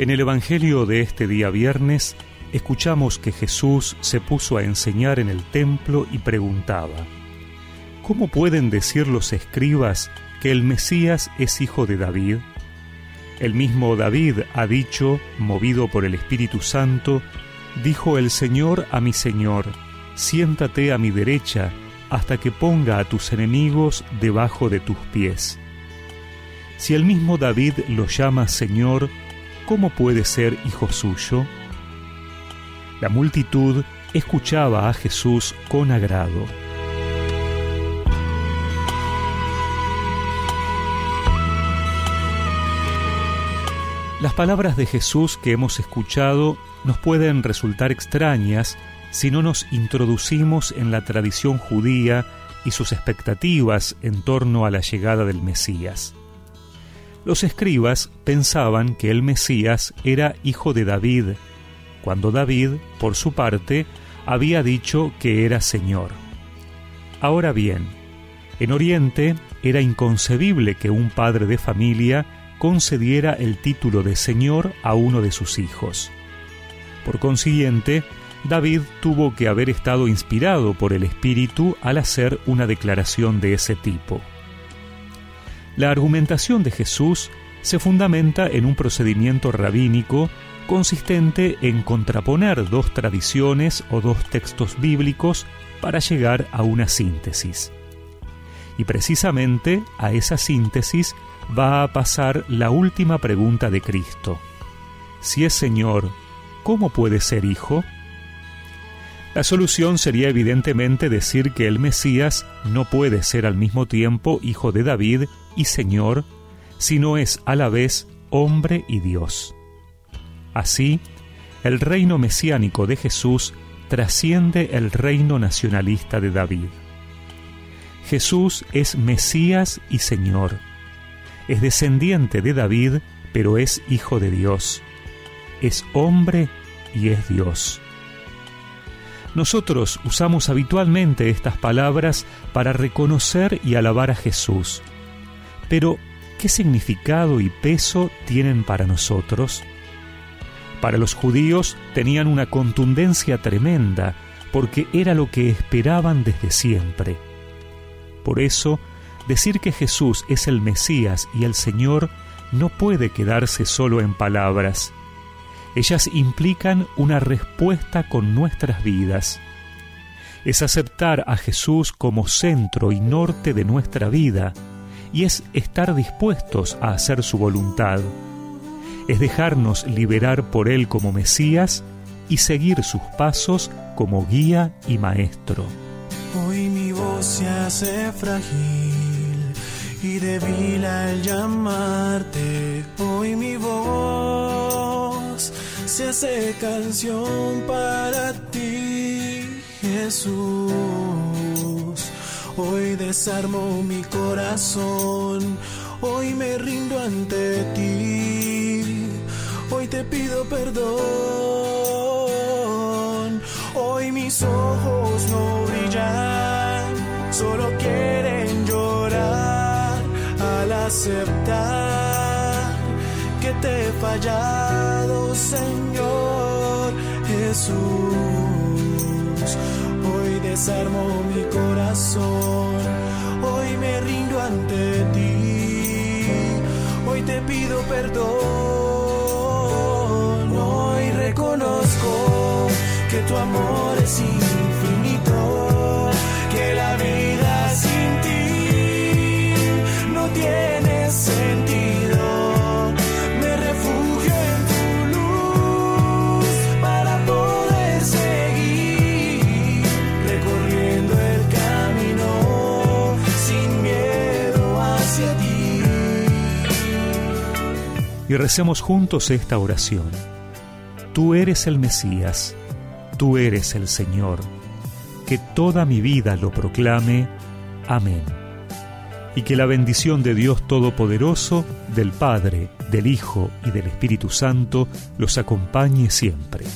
En el Evangelio de este día viernes escuchamos que Jesús se puso a enseñar en el templo y preguntaba, ¿Cómo pueden decir los escribas que el Mesías es hijo de David? El mismo David ha dicho, movido por el Espíritu Santo, dijo el Señor a mi Señor, siéntate a mi derecha hasta que ponga a tus enemigos debajo de tus pies. Si el mismo David lo llama Señor, ¿cómo puede ser hijo suyo? La multitud escuchaba a Jesús con agrado. Las palabras de Jesús que hemos escuchado nos pueden resultar extrañas si no nos introducimos en la tradición judía y sus expectativas en torno a la llegada del Mesías. Los escribas pensaban que el Mesías era hijo de David, cuando David, por su parte, había dicho que era Señor. Ahora bien, en Oriente era inconcebible que un padre de familia concediera el título de Señor a uno de sus hijos. Por consiguiente, David tuvo que haber estado inspirado por el Espíritu al hacer una declaración de ese tipo. La argumentación de Jesús se fundamenta en un procedimiento rabínico consistente en contraponer dos tradiciones o dos textos bíblicos para llegar a una síntesis. Y precisamente a esa síntesis va a pasar la última pregunta de Cristo. Si es Señor, ¿cómo puede ser hijo? La solución sería evidentemente decir que el Mesías no puede ser al mismo tiempo hijo de David y Señor, sino es a la vez hombre y Dios. Así, el reino mesiánico de Jesús trasciende el reino nacionalista de David. Jesús es Mesías y Señor. Es descendiente de David, pero es hijo de Dios. Es hombre y es Dios. Nosotros usamos habitualmente estas palabras para reconocer y alabar a Jesús. Pero, ¿qué significado y peso tienen para nosotros? Para los judíos tenían una contundencia tremenda, porque era lo que esperaban desde siempre. Por eso, decir que Jesús es el Mesías y el Señor no puede quedarse solo en palabras ellas implican una respuesta con nuestras vidas. Es aceptar a Jesús como centro y norte de nuestra vida y es estar dispuestos a hacer su voluntad. Es dejarnos liberar por Él como Mesías y seguir sus pasos como guía y maestro. Hoy mi voz se hace frágil y débil al llamarte. Hoy mi voz hace canción para ti, Jesús. Hoy desarmo mi corazón, hoy me rindo ante ti, hoy te pido perdón, hoy mis ojos no brillan, solo quieren llorar al aceptar que te he fallado, Señor Jesús. Hoy desarmo mi corazón, hoy me rindo ante ti, hoy te pido perdón, hoy reconozco que tu amor es infinito, Y recemos juntos esta oración. Tú eres el Mesías, tú eres el Señor, que toda mi vida lo proclame. Amén. Y que la bendición de Dios Todopoderoso, del Padre, del Hijo y del Espíritu Santo los acompañe siempre.